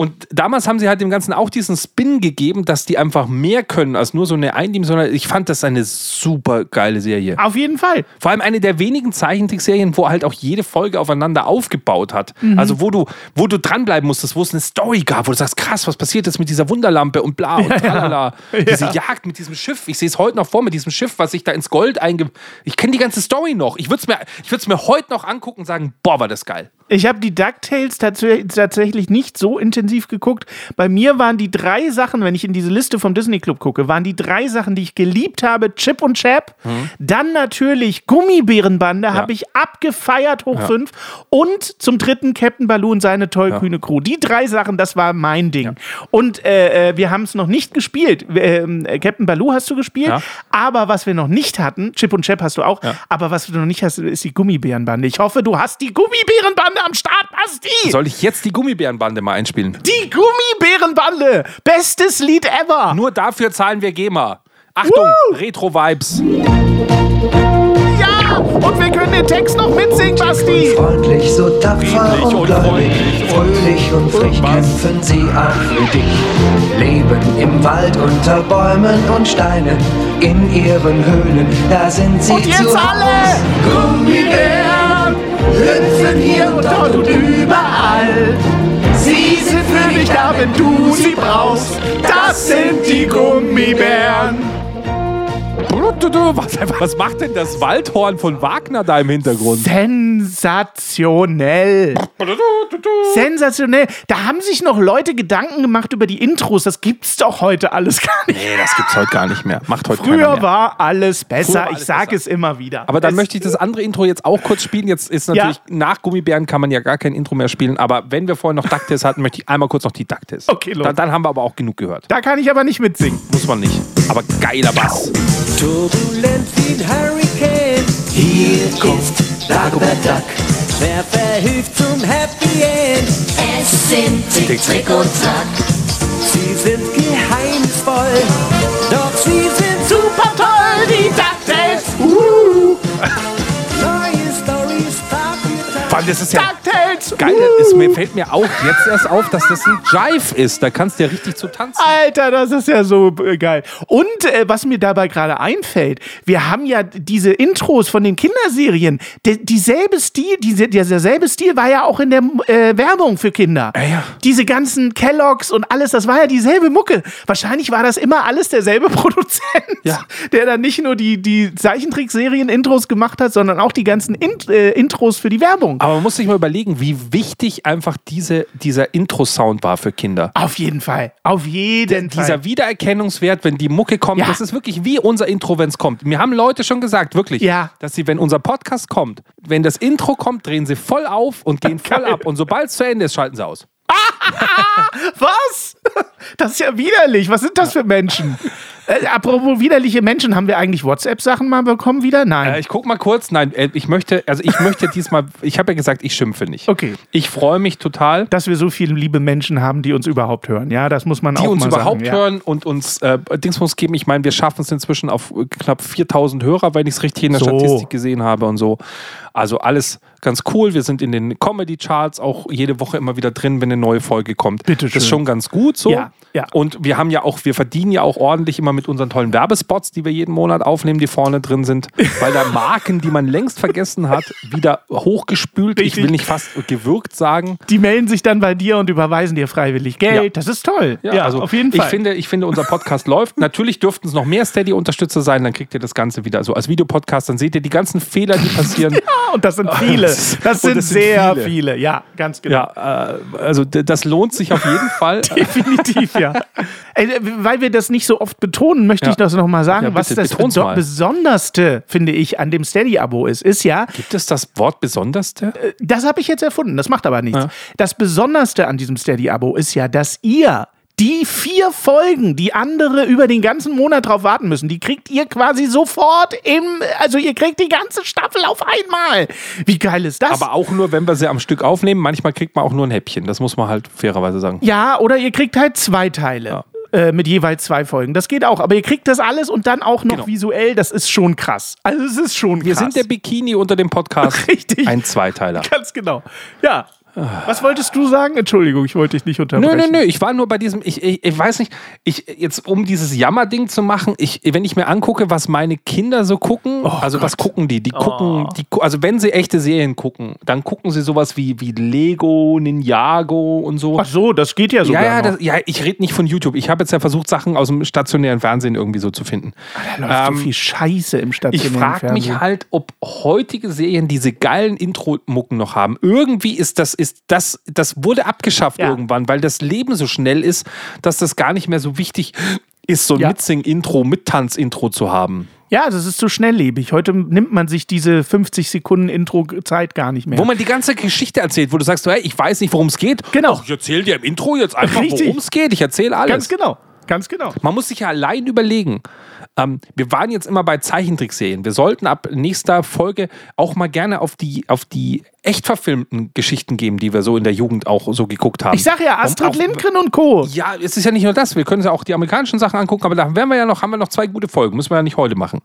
[SPEAKER 2] Und damals haben sie halt dem Ganzen auch diesen Spin gegeben, dass die einfach mehr können als nur so eine eindimensionale. Ich fand das eine super geile Serie.
[SPEAKER 1] Auf jeden Fall.
[SPEAKER 2] Vor allem eine der wenigen Zeichentrickserien, wo halt auch jede Folge aufeinander aufgebaut hat.
[SPEAKER 1] Mhm.
[SPEAKER 2] Also wo du, wo du dranbleiben musstest, wo es eine Story gab, wo du sagst, krass, was passiert jetzt mit dieser Wunderlampe und bla und *laughs* tralala. Diese Jagd mit diesem Schiff. Ich sehe es heute noch vor mit diesem Schiff, was sich da ins Gold einge... Ich kenne die ganze Story noch. Ich würde es mir, ich mir heute noch angucken und sagen, boah, war das geil.
[SPEAKER 1] Ich habe die DuckTales tats tatsächlich nicht so intensiv geguckt. Bei mir waren die drei Sachen, wenn ich in diese Liste vom Disney Club gucke, waren die drei Sachen, die ich geliebt habe, Chip und Chap. Dann natürlich Gummibärenbande, habe ich abgefeiert hoch fünf. Und zum dritten Captain Baloo und seine tollkühne Crew. Die drei Sachen, das war mein Ding. Und äh, äh, wir haben es noch nicht gespielt. Ähm, äh, Captain Baloo hast du gespielt,
[SPEAKER 2] Ja.
[SPEAKER 1] aber was wir noch nicht hatten, Chip und Chap hast du auch, aber was du noch nicht hast, ist die Gummibärenbande. Ich hoffe, du hast die Gummibärenbande Gummibärenbande am Start, Basti.
[SPEAKER 2] Soll ich jetzt die Gummibärenbande mal einspielen?
[SPEAKER 1] Die Gummibärenbande. Bestes Lied ever.
[SPEAKER 2] Nur dafür zahlen wir GEMA. Achtung,
[SPEAKER 1] Woo!
[SPEAKER 2] Retro-Vibes.
[SPEAKER 1] Ja, und wir können den Text noch mitsingen, Basti.
[SPEAKER 4] Freundlich, so tapfer
[SPEAKER 2] Friedlich
[SPEAKER 4] und gläubig, fröhlich und frech
[SPEAKER 2] Was?
[SPEAKER 4] kämpfen sie auch für dich. Leben im Wald unter Bäumen und Steinen, in ihren Höhlen, da sind sie
[SPEAKER 1] Und jetzt
[SPEAKER 4] zu
[SPEAKER 1] alle!
[SPEAKER 4] Haus. Hüpfen hier und dort und überall. Sie sind für dich da, wenn du sie brauchst.
[SPEAKER 1] Das sind die Gummibären.
[SPEAKER 2] Was, was macht denn das Waldhorn von Wagner da im Hintergrund?
[SPEAKER 1] Sensationell. Sensationell. Da haben sich noch Leute Gedanken gemacht über die Intros. Das gibt's doch heute alles gar nicht.
[SPEAKER 2] Nee, das gibt's heute gar nicht mehr. Macht heute
[SPEAKER 1] Früher
[SPEAKER 2] mehr.
[SPEAKER 1] war alles besser.
[SPEAKER 2] War
[SPEAKER 1] ich
[SPEAKER 2] alles
[SPEAKER 1] sage
[SPEAKER 2] besser.
[SPEAKER 1] es immer wieder.
[SPEAKER 2] Aber dann
[SPEAKER 1] es,
[SPEAKER 2] möchte ich das andere Intro jetzt auch kurz spielen. Jetzt ist natürlich
[SPEAKER 1] Ja.
[SPEAKER 2] nach Gummibären kann man ja gar kein Intro mehr spielen. Aber wenn wir vorhin noch Ducktails hatten, möchte ich einmal kurz noch die Ducktails.
[SPEAKER 1] Okay, los.
[SPEAKER 2] dann, dann haben wir aber auch genug gehört.
[SPEAKER 1] Da kann ich aber nicht mitsingen.
[SPEAKER 2] Muss man nicht. Aber geiler Bass.
[SPEAKER 5] Turbulent wie ein Hurricane.
[SPEAKER 4] Hier kommt Dagobert Duck.
[SPEAKER 5] Wer verhilft zum Happy End?
[SPEAKER 6] Es sind Tick, Trick und Track.
[SPEAKER 5] Sie sind geheimnisvoll, doch sie sind
[SPEAKER 1] Super toll,
[SPEAKER 2] Allem, das ist ja
[SPEAKER 1] DuckTales.
[SPEAKER 2] geil. Es mir fällt mir auch jetzt erst auf, dass das ein Jive ist. Da kannst du ja richtig zu tanzen.
[SPEAKER 1] Alter, das ist ja so äh, geil. Und äh, was mir dabei gerade einfällt, wir haben ja diese Intros von den Kinderserien. De, dieselbe Stil, diese, derselbe Stil war ja auch in der äh, Werbung für Kinder.
[SPEAKER 2] Ja, ja.
[SPEAKER 1] Diese ganzen Kelloggs und alles, das war ja dieselbe Mucke. Wahrscheinlich war das immer alles derselbe *laughs* Produzent,
[SPEAKER 2] Ja.
[SPEAKER 1] der dann nicht nur die, die Zeichentrickserien-Intros gemacht hat, sondern auch die ganzen Int äh, Intros für die Werbung.
[SPEAKER 2] Aber man muss sich mal überlegen, wie wichtig einfach diese, dieser Intro-Sound war für Kinder.
[SPEAKER 1] Auf jeden Fall. Auf jeden Fall.
[SPEAKER 2] Dieser Wiedererkennungswert, wenn die Mucke kommt,
[SPEAKER 1] Ja.
[SPEAKER 2] das ist wirklich wie unser Intro, wenn es kommt. Mir haben Leute schon gesagt, wirklich,
[SPEAKER 1] Ja.
[SPEAKER 2] dass sie, wenn unser Podcast kommt, wenn das Intro kommt, drehen sie voll auf und gehen *laughs* voll ab. Und sobald es zu Ende ist, schalten sie aus. *laughs*
[SPEAKER 1] Was? Das ist ja widerlich. Was sind das für Menschen? *laughs* Äh, apropos widerliche Menschen, haben wir eigentlich WhatsApp-Sachen mal bekommen wieder? Nein.
[SPEAKER 2] Äh, ich guck mal kurz. Nein, äh, ich möchte, also ich möchte *laughs* diesmal, ich habe ja gesagt, ich schimpfe nicht.
[SPEAKER 1] Okay.
[SPEAKER 2] Ich freue mich total.
[SPEAKER 1] Dass wir so viele liebe Menschen haben, die uns überhaupt hören. Ja, das muss man
[SPEAKER 2] die
[SPEAKER 1] auch
[SPEAKER 2] uns
[SPEAKER 1] mal
[SPEAKER 2] überhaupt
[SPEAKER 1] sagen. Ja.
[SPEAKER 2] hören und uns äh, Dingsbums geben. Ich meine, wir schaffen es inzwischen auf knapp 4000 Hörer, wenn ich es richtig in der
[SPEAKER 1] So.
[SPEAKER 2] Statistik gesehen habe und so. Also alles ganz cool. Wir sind in den Comedy-Charts auch jede Woche immer wieder drin, wenn eine neue Folge kommt.
[SPEAKER 1] Bitteschön.
[SPEAKER 2] Das ist schon ganz gut so.
[SPEAKER 1] Ja, ja.
[SPEAKER 2] Und wir haben ja auch, wir verdienen ja auch ordentlich immer mit unseren tollen Werbespots, die wir jeden Monat aufnehmen, die vorne drin sind, *laughs* weil da Marken, die man längst vergessen hat, wieder hochgespült, ich
[SPEAKER 1] Richtig.
[SPEAKER 2] will nicht fast gewürgt sagen,
[SPEAKER 1] Die melden sich dann bei dir und überweisen dir freiwillig Geld.
[SPEAKER 2] Ja.
[SPEAKER 1] Das ist toll. Ja,
[SPEAKER 2] also
[SPEAKER 1] auf jeden Fall.
[SPEAKER 2] Ich finde, ich finde, unser Podcast *laughs* läuft. Natürlich dürften es noch mehr Steady-Unterstützer sein, dann kriegt ihr das Ganze wieder so als Videopodcast, dann seht ihr die ganzen Fehler, die passieren. *laughs*
[SPEAKER 1] Und das sind viele. *laughs*
[SPEAKER 2] das
[SPEAKER 1] Das sind
[SPEAKER 2] das
[SPEAKER 1] sehr
[SPEAKER 2] viele.
[SPEAKER 1] viele. Ja, ganz genau.
[SPEAKER 2] ja, äh, also das lohnt sich auf jeden *laughs* Fall.
[SPEAKER 1] Definitiv, ja. Ey, weil wir das nicht so oft betonen, möchte
[SPEAKER 2] Ja.
[SPEAKER 1] ich das nochmal sagen.
[SPEAKER 2] Ja,
[SPEAKER 1] was
[SPEAKER 2] bitte,
[SPEAKER 1] das
[SPEAKER 2] beton's
[SPEAKER 1] Beso
[SPEAKER 2] mal.
[SPEAKER 1] Besonderste, finde ich, an dem Steady-Abo ist, ist ja,
[SPEAKER 2] Gibt es das Wort Besonderste?
[SPEAKER 1] das habe ich jetzt erfunden, das macht aber nichts.
[SPEAKER 2] Ja.
[SPEAKER 1] Das Besonderste an diesem Steady-Abo ist ja, dass ihr die vier Folgen, die andere über den ganzen Monat drauf warten müssen, die kriegt ihr quasi sofort im, also ihr kriegt die ganze Staffel auf einmal. Wie geil ist das?
[SPEAKER 2] Aber auch nur, wenn wir sie am Stück aufnehmen. Manchmal kriegt man auch nur ein Häppchen. Das muss man halt fairerweise sagen.
[SPEAKER 1] Ja, oder ihr kriegt halt zwei Teile. Äh, mit jeweils zwei Folgen. Das geht auch. Aber ihr kriegt das alles und dann auch noch
[SPEAKER 2] Genau.
[SPEAKER 1] visuell. Das ist schon krass. Also, es ist schon
[SPEAKER 2] Wir
[SPEAKER 1] krass.
[SPEAKER 2] sind der Bikini unter dem Podcast. *laughs*
[SPEAKER 1] Richtig.
[SPEAKER 2] Ein Zweiteiler.
[SPEAKER 1] Ganz genau. Ja. Was wolltest du sagen? Entschuldigung, ich wollte dich nicht
[SPEAKER 2] Nö,
[SPEAKER 1] unterbrechen.
[SPEAKER 2] nö, nö. Ich war nur bei diesem, ich, ich, ich weiß nicht, ich jetzt um dieses Jammerding zu machen, ich, wenn ich mir angucke, was meine Kinder so gucken, also was gucken die? Die gucken, die, gu- also wenn sie echte Serien gucken, dann gucken sie sowas wie, wie Lego, Ninjago und so.
[SPEAKER 1] Ach so, das geht ja
[SPEAKER 2] ja,
[SPEAKER 1] sogar
[SPEAKER 2] ja,
[SPEAKER 1] noch.
[SPEAKER 2] das, ja, ich rede nicht von YouTube. Ich habe jetzt ja versucht, Sachen aus dem stationären Fernsehen irgendwie so zu finden.
[SPEAKER 1] Da läuft
[SPEAKER 2] ähm,
[SPEAKER 1] so viel Scheiße im
[SPEAKER 2] Ich
[SPEAKER 1] stationären
[SPEAKER 2] frage mich
[SPEAKER 1] Fernsehen.
[SPEAKER 2] halt, ob heutige Serien diese geilen Intro-Mucken noch haben. Irgendwie ist das, ist das, das wurde abgeschafft
[SPEAKER 1] Ja.
[SPEAKER 2] irgendwann, weil das Leben so schnell ist, dass das gar nicht mehr so wichtig ist, so ein
[SPEAKER 1] Ja.
[SPEAKER 2] Mitsing-Intro, Mittanz-Intro zu haben.
[SPEAKER 1] Ja, das ist so schnelllebig. Heute nimmt man sich diese 50 Sekunden Intro-Zeit gar nicht mehr.
[SPEAKER 2] Wo man die ganze Geschichte erzählt, wo du sagst, hey, ich weiß nicht, worum es geht.
[SPEAKER 1] Genau.
[SPEAKER 2] Ach, ich erzähle dir im Intro jetzt einfach, worum es geht. Ich erzähle alles.
[SPEAKER 1] Ganz genau. Ganz genau.
[SPEAKER 2] Man muss sich ja allein überlegen. Ähm, wir waren jetzt immer bei Zeichentrickserien. Wir sollten ab nächster Folge auch mal gerne auf die, auf die echt verfilmten Geschichten geben, die wir so in der Jugend auch so geguckt haben.
[SPEAKER 1] Ich sag ja,
[SPEAKER 2] Und
[SPEAKER 1] Astrid Lindgren und Co.
[SPEAKER 2] Ja, es ist ja nicht nur das. Wir können ja auch die amerikanischen Sachen angucken, aber da werden wir ja noch, haben wir noch zwei gute Folgen. Müssen wir ja nicht heute machen.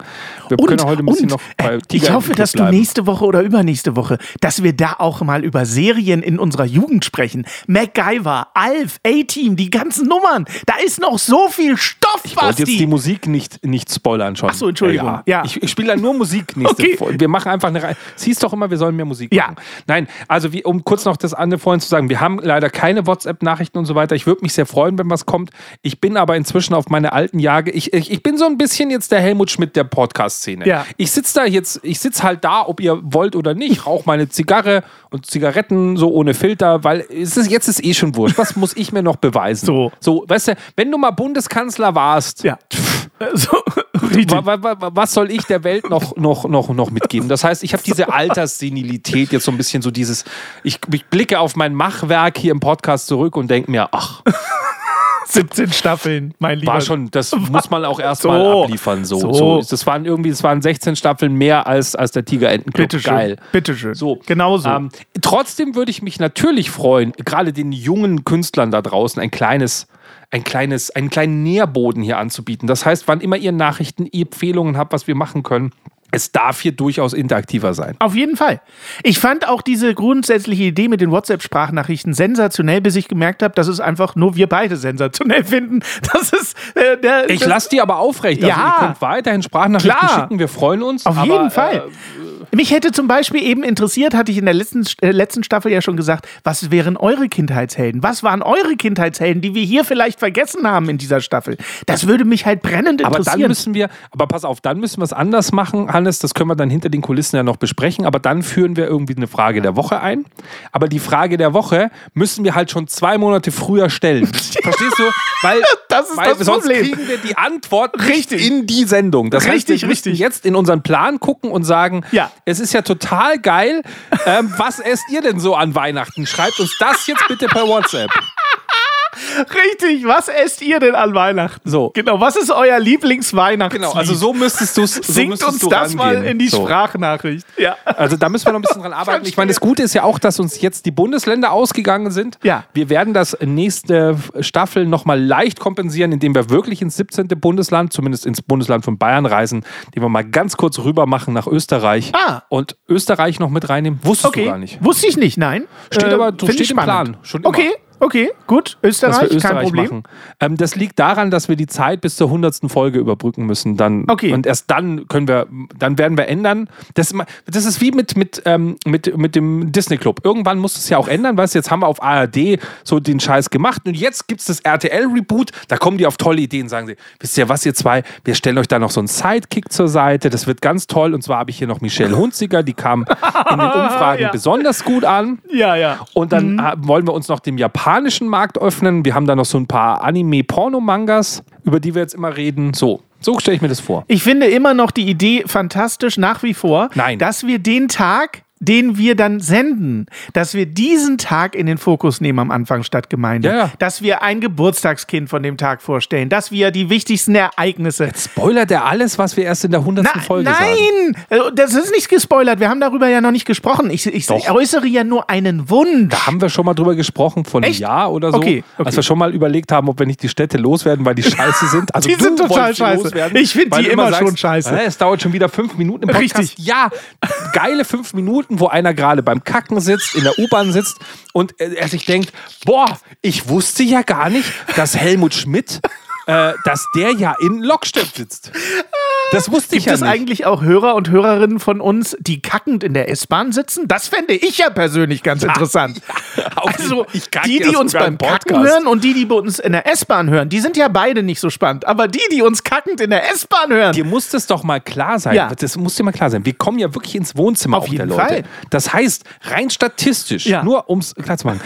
[SPEAKER 2] Wir können ja heute ein bisschen
[SPEAKER 1] und,
[SPEAKER 2] noch bei
[SPEAKER 1] äh,
[SPEAKER 2] Tiger
[SPEAKER 1] ich hoffe, dass du
[SPEAKER 2] bleiben.
[SPEAKER 1] nächste Woche oder übernächste Woche, dass wir da auch mal über Serien in unserer Jugend sprechen. MacGyver, Alf, A-Team, die ganzen Nummern. Da ist noch so viel Stoff,
[SPEAKER 2] Ich wollte jetzt die
[SPEAKER 1] Basti.
[SPEAKER 2] Musik nicht, nicht spoilern schon.
[SPEAKER 1] Ach so, Entschuldigung.
[SPEAKER 2] Ja,
[SPEAKER 1] Ja.
[SPEAKER 2] Ich, ich spiele dann nur Musik nächste
[SPEAKER 1] Okay.
[SPEAKER 2] Folge. Wir machen einfach eine Reihe. Siehst doch immer, wir sollen mehr Musik
[SPEAKER 1] Ja.
[SPEAKER 2] machen. Nein, also wie, um kurz noch das andere vorhin zu sagen, wir haben leider keine WhatsApp-Nachrichten und so weiter. Ich würde mich sehr freuen, wenn was kommt. Ich bin aber inzwischen auf meine alten Jage. Ich, ich, ich bin so ein bisschen jetzt der Helmut Schmidt der Podcast-Szene.
[SPEAKER 1] Ja.
[SPEAKER 2] Ich sitze da jetzt, ich sitze halt da, ob ihr wollt oder nicht, rauche meine Zigarre und Zigaretten so ohne Filter, weil es ist, jetzt ist eh schon wurscht. Was muss ich mir noch beweisen?
[SPEAKER 1] So.
[SPEAKER 2] So, weißt du, wenn du mal Bundeskanzler warst,
[SPEAKER 1] Ja. So,
[SPEAKER 2] Was soll ich der Welt noch, noch, noch, noch mitgeben? Das heißt, ich habe diese *laughs* Alterssenilität, jetzt so ein bisschen so dieses, ich, ich blicke auf mein Machwerk hier im Podcast zurück und denke mir, ach, *laughs*
[SPEAKER 1] 17 Staffeln, mein Lieber.
[SPEAKER 2] war schon, das *laughs* muss man auch erst
[SPEAKER 1] So.
[SPEAKER 2] mal abliefern. So,
[SPEAKER 1] So.
[SPEAKER 2] so. Das waren irgendwie, es waren 16 Staffeln mehr als, als der Tigerentenclub.
[SPEAKER 1] Bitteschön.
[SPEAKER 2] Geil.
[SPEAKER 1] Bitteschön.
[SPEAKER 2] So.
[SPEAKER 1] Genau so.
[SPEAKER 2] Ähm, trotzdem würde ich mich natürlich freuen, gerade den jungen Künstlern da draußen ein kleines, ein kleines, einen kleinen Nährboden hier anzubieten. Das heißt, wann immer ihr Nachrichten, ihr Empfehlungen habt, was wir machen können, es darf hier durchaus interaktiver sein.
[SPEAKER 1] Auf jeden Fall. Ich fand auch diese grundsätzliche Idee mit den WhatsApp-Sprachnachrichten sensationell, bis ich gemerkt habe, dass es einfach nur wir beide sensationell *laughs* finden. Das ist äh, der.
[SPEAKER 2] Ich lasse die aber aufrecht. Also
[SPEAKER 1] Ja.
[SPEAKER 2] ihr könnt weiterhin Sprachnachrichten
[SPEAKER 1] Klar.
[SPEAKER 2] schicken. Wir freuen uns.
[SPEAKER 1] Auf
[SPEAKER 2] aber,
[SPEAKER 1] jeden Fall.
[SPEAKER 2] Äh,
[SPEAKER 1] Mich hätte zum Beispiel eben interessiert, hatte ich in der letzten, äh, letzten Staffel ja schon gesagt, was wären eure Kindheitshelden? Was waren eure Kindheitshelden, die wir hier vielleicht vergessen haben in dieser Staffel? Das würde mich halt brennend
[SPEAKER 2] Aber dann
[SPEAKER 1] interessieren.
[SPEAKER 2] müssen wir, aber pass auf, dann müssen wir es anders machen, Hannes. Das können wir dann hinter den Kulissen ja noch besprechen. Aber dann führen wir irgendwie eine Frage der Woche ein. Aber die Frage der Woche müssen wir halt schon zwei Monate früher stellen. *laughs* Verstehst du? Weil, *laughs* weil sonst
[SPEAKER 1] Problem.
[SPEAKER 2] kriegen wir die Antwort
[SPEAKER 1] Richtig.
[SPEAKER 2] in die Sendung. Das heißt,
[SPEAKER 1] Richtig,
[SPEAKER 2] wir müssen
[SPEAKER 1] richtig.
[SPEAKER 2] jetzt in unseren Plan gucken und sagen,
[SPEAKER 1] Ja.
[SPEAKER 2] Es ist ja total geil. Ähm, was esst ihr denn so an Weihnachten? Schreibt uns das jetzt bitte per WhatsApp.
[SPEAKER 1] Richtig, was esst ihr denn an Weihnachten?
[SPEAKER 2] So.
[SPEAKER 1] Genau, was ist euer Lieblingsweihnachtslied?
[SPEAKER 2] Genau, also so müsstest du es. So
[SPEAKER 1] Singt uns
[SPEAKER 2] du
[SPEAKER 1] das mal
[SPEAKER 2] rangehen.
[SPEAKER 1] in die
[SPEAKER 2] So.
[SPEAKER 1] Sprachnachricht. Ja.
[SPEAKER 2] Also da müssen wir noch ein bisschen dran arbeiten. Ich meine, das Gute ist ja auch, dass uns jetzt die Bundesländer ausgegangen sind.
[SPEAKER 1] Ja.
[SPEAKER 2] Wir werden das nächste Staffel nochmal leicht kompensieren, indem wir wirklich ins 17. Bundesland, zumindest ins Bundesland von Bayern reisen, indem wir mal ganz kurz rüber machen nach Österreich
[SPEAKER 1] Ah.
[SPEAKER 2] und Österreich noch mit reinnehmen. Wusstest
[SPEAKER 1] Okay.
[SPEAKER 2] du gar nicht.
[SPEAKER 1] Wusste ich nicht, nein.
[SPEAKER 2] Steht aber-
[SPEAKER 1] find
[SPEAKER 2] steht im
[SPEAKER 1] spannend.
[SPEAKER 2] Plan, schon.
[SPEAKER 1] Okay, okay, gut. Österreich,
[SPEAKER 2] Österreich
[SPEAKER 1] kein Problem.
[SPEAKER 2] Ähm, das liegt daran, dass wir die Zeit bis zur 100. Folge überbrücken müssen. Dann,
[SPEAKER 1] Okay.
[SPEAKER 2] Und erst dann können wir, dann werden wir ändern. Das, das ist wie mit, mit, ähm, mit, mit dem Disney Club. Irgendwann muss es ja auch ändern, weißt du, jetzt haben wir auf ARD so den Scheiß gemacht und jetzt gibt es das RTL-Reboot. Da kommen die auf tolle Ideen, sagen sie, wisst ihr was, ihr zwei, wir stellen euch da noch so einen Sidekick zur Seite. Das wird ganz toll. Und zwar habe ich hier noch Michelle Hunziger, die kam in den *laughs* Umfragen
[SPEAKER 1] Ja.
[SPEAKER 2] besonders gut an.
[SPEAKER 1] Ja, ja.
[SPEAKER 2] Und dann äh, wollen wir uns noch dem japanischen Markt öffnen. Wir haben da noch so ein paar Anime-Porno-Mangas, über die wir jetzt immer reden. So, so stelle ich mir das vor.
[SPEAKER 1] Ich finde immer noch die Idee fantastisch, nach wie vor,
[SPEAKER 2] Nein.
[SPEAKER 1] dass wir den Tag, den wir dann senden, dass wir diesen Tag in den Fokus nehmen am Anfang statt Gemeinde.
[SPEAKER 2] Ja, ja.
[SPEAKER 1] Dass wir ein Geburtstagskind von dem Tag vorstellen, dass wir die wichtigsten Ereignisse.
[SPEAKER 2] Spoilert er alles, was wir erst in der 100.
[SPEAKER 1] Na,
[SPEAKER 2] Folge sagen?
[SPEAKER 1] nein, Also, das ist nicht gespoilert. Wir haben darüber ja noch nicht gesprochen. Ich, ich äußere ja nur einen Wunsch.
[SPEAKER 2] Da haben wir schon mal drüber gesprochen, von einem? Jahr oder so.
[SPEAKER 1] Okay, okay.
[SPEAKER 2] Als wir schon mal überlegt haben, ob wir nicht die Städte loswerden, weil die *laughs* scheiße sind. Also
[SPEAKER 1] Die
[SPEAKER 2] du
[SPEAKER 1] sind total scheiße.
[SPEAKER 2] loswerden,
[SPEAKER 1] Ich find
[SPEAKER 2] weil
[SPEAKER 1] die immer
[SPEAKER 2] sagst,
[SPEAKER 1] schon scheiße.
[SPEAKER 2] Es dauert schon wieder fünf Minuten im Podcast.
[SPEAKER 1] Richtig.
[SPEAKER 2] Ja, geile fünf Minuten, wo einer gerade beim Kacken sitzt, in der U-Bahn sitzt und er sich denkt, boah, ich wusste ja gar nicht, dass Helmut Schmidt, äh, dass der ja in Lockstedt sitzt. *laughs* Das wusste ich
[SPEAKER 1] Gibt
[SPEAKER 2] ja
[SPEAKER 1] es
[SPEAKER 2] nicht.
[SPEAKER 1] eigentlich auch Hörer und Hörerinnen von uns, die kackend in der S-Bahn sitzen? Das fände ich ja persönlich ganz interessant.
[SPEAKER 2] Auch
[SPEAKER 1] Also die, die
[SPEAKER 2] ja
[SPEAKER 1] uns beim
[SPEAKER 2] im
[SPEAKER 1] Kacken hören und die, die bei uns in der S-Bahn hören, die sind ja beide nicht so spannend. Aber die, die uns kackend in der S-Bahn hören,
[SPEAKER 2] Dir muss das doch mal klar sein.
[SPEAKER 1] Ja.
[SPEAKER 2] Das muss dir mal klar sein. Wir kommen ja wirklich ins Wohnzimmer
[SPEAKER 1] Auf
[SPEAKER 2] auch der
[SPEAKER 1] jeden
[SPEAKER 2] Leute.
[SPEAKER 1] Fall.
[SPEAKER 2] Das heißt, rein statistisch,
[SPEAKER 1] Ja.
[SPEAKER 2] nur um es klar zu machen,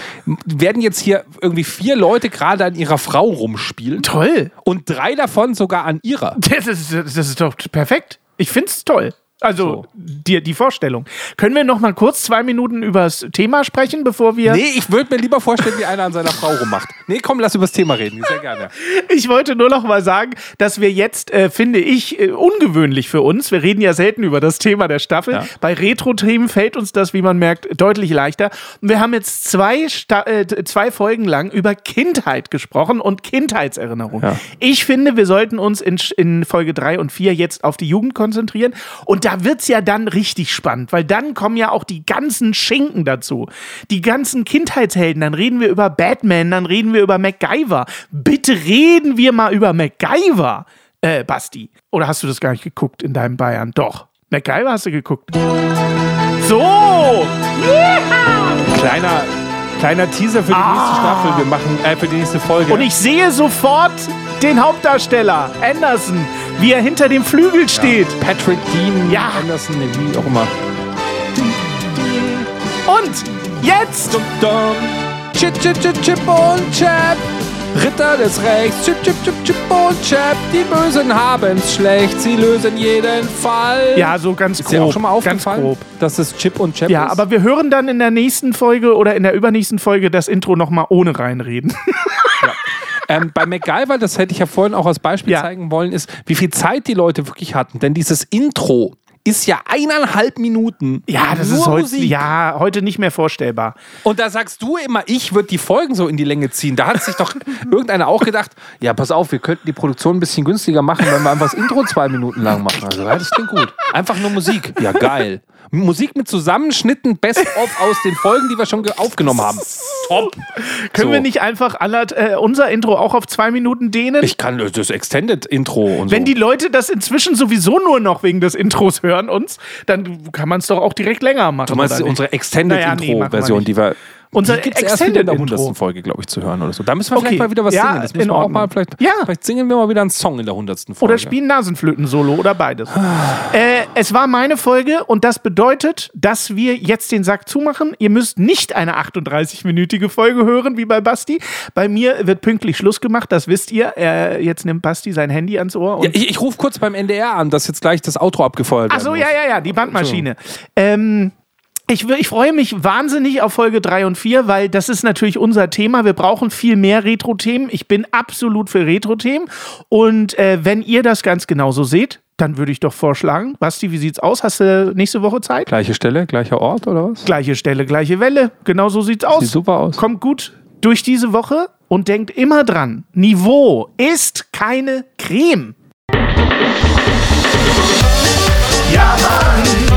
[SPEAKER 2] werden jetzt hier irgendwie vier Leute gerade an ihrer Frau rumspielen
[SPEAKER 1] toll.
[SPEAKER 2] und drei davon sogar an ihrer.
[SPEAKER 1] Das ist, das ist doch perfekt. Ich finde es toll. Also
[SPEAKER 2] So.
[SPEAKER 1] die, die Vorstellung. Können wir noch mal kurz zwei Minuten über das Thema sprechen, bevor wir.
[SPEAKER 2] Nee, ich würde mir lieber vorstellen, wie einer an seiner Frau rummacht. Nee, komm, lass über das Thema reden. Sehr gerne. *laughs*
[SPEAKER 1] Ich wollte nur noch mal sagen, dass wir jetzt, äh, finde ich, äh, ungewöhnlich für uns, wir reden ja selten über das Thema der Staffel,
[SPEAKER 2] Ja.
[SPEAKER 1] bei Retro-Themen fällt uns das, wie man merkt, deutlich leichter. Und wir haben jetzt zwei, Sta äh, zwei Folgen lang über Kindheit gesprochen und Kindheitserinnerungen.
[SPEAKER 2] Ja.
[SPEAKER 1] Ich finde, wir sollten uns in, in Folge 3 und 4 jetzt auf die Jugend konzentrieren. Und da wird's ja dann richtig spannend, weil dann kommen ja auch die ganzen Schinken dazu. Die ganzen Kindheitshelden. Dann reden wir über Batman, dann reden wir über MacGyver. Bitte reden wir mal über MacGyver, äh, Basti. Oder hast du das gar nicht geguckt in deinem Bayern? Doch. MacGyver hast du geguckt. So!
[SPEAKER 2] Kleiner, kleiner Teaser für die nächste Staffel. Wir machen, äh, für die nächste Folge.
[SPEAKER 1] Und ich sehe sofort den Hauptdarsteller, Anderson, wie er hinter dem Flügel steht.
[SPEAKER 2] Patrick Dean
[SPEAKER 1] Ja.
[SPEAKER 2] Anderson, wie auch immer.
[SPEAKER 1] Und jetzt
[SPEAKER 2] Dum, chip, chip, chip, chip und chap. Ritter des Rechts, chip, chip, chip, chip und chap. Die Bösen haben's schlecht, sie lösen jeden Fall.
[SPEAKER 1] Ja, so ganz
[SPEAKER 2] Ist dir
[SPEAKER 1] grob.
[SPEAKER 2] auch schon mal
[SPEAKER 1] ganz
[SPEAKER 2] aufgefallen,
[SPEAKER 1] grob.
[SPEAKER 2] dass es Chip und Chap
[SPEAKER 1] Ja,
[SPEAKER 2] ist?
[SPEAKER 1] aber wir hören dann in der nächsten Folge oder in der übernächsten Folge das Intro nochmal ohne reinreden. *laughs*
[SPEAKER 2] Ähm, bei MacGyver, das hätte ich ja vorhin auch als Beispiel
[SPEAKER 1] Ja.
[SPEAKER 2] zeigen wollen, ist, wie viel Zeit die Leute wirklich hatten. Denn dieses Intro ist ja eineinhalb Minuten.
[SPEAKER 1] Ja, das ist heute,
[SPEAKER 2] Musik.
[SPEAKER 1] ja, heute nicht mehr vorstellbar.
[SPEAKER 2] Und da sagst du immer, ich würde die Folgen so in die Länge ziehen. Da hat sich doch *laughs* irgendeiner auch gedacht, ja, pass auf, wir könnten die Produktion ein bisschen günstiger machen, wenn wir einfach das Intro zwei Minuten lang machen. Also, ja, das klingt gut. Einfach nur Musik. Ja, geil. Musik mit Zusammenschnitten, Best-of aus den Folgen, die wir schon ge- aufgenommen haben. Top.
[SPEAKER 1] Können
[SPEAKER 2] So.
[SPEAKER 1] wir nicht einfach alle, äh, unser Intro auch auf zwei Minuten dehnen?
[SPEAKER 2] Ich kann das Extended-Intro und
[SPEAKER 1] Wenn
[SPEAKER 2] so.
[SPEAKER 1] die Leute das inzwischen sowieso nur noch wegen des Intros hören uns, dann kann man es doch auch direkt länger machen.
[SPEAKER 2] Du meinst unsere
[SPEAKER 1] Naja, nee,
[SPEAKER 2] Extended-Intro-Version,
[SPEAKER 1] machen wir
[SPEAKER 2] die wir.
[SPEAKER 1] Unser
[SPEAKER 2] die gibt's erst wieder in der
[SPEAKER 1] Extended-Intro.
[SPEAKER 2] 100. Folge, glaube ich, zu hören oder so. Da müssen wir
[SPEAKER 1] Okay.
[SPEAKER 2] vielleicht mal wieder was
[SPEAKER 1] Ja,
[SPEAKER 2] singen. Das müssen wir auch mal vielleicht.
[SPEAKER 1] Ja.
[SPEAKER 2] Vielleicht singen wir mal wieder einen Song in der 100. Folge.
[SPEAKER 1] Oder spielen Nasenflöten-Solo oder beides. äh, es war meine Folge und das bedeutet, dass wir jetzt den Sack zumachen. Ihr müsst nicht eine 38-minütige Folge hören, wie bei Basti. Bei mir wird pünktlich Schluss gemacht, das wisst ihr. Äh, jetzt nimmt Basti sein Handy ans Ohr. Und
[SPEAKER 2] Ja, ich ich rufe kurz beim NDR an, dass jetzt gleich das Outro abgefeuert
[SPEAKER 1] Ach
[SPEAKER 2] werden
[SPEAKER 1] so, ja, ja, ja, die Bandmaschine. Ähm, ich, ich freue mich wahnsinnig auf Folge 3 und 4, weil das ist natürlich unser Thema. Wir brauchen viel mehr Retro-Themen. Ich bin absolut für Retro-Themen. Und äh, wenn ihr das ganz genauso seht, dann würde ich doch vorschlagen, Basti, wie sieht's aus? Hast du nächste Woche Zeit?
[SPEAKER 2] Gleiche Stelle, gleicher Ort oder was?
[SPEAKER 1] Gleiche Stelle, gleiche Welle. Genau so sieht's aus.
[SPEAKER 2] Sieht super aus.
[SPEAKER 1] Kommt gut durch diese Woche und denkt immer dran: Niveau ist keine Creme.
[SPEAKER 4] Ja, Mann.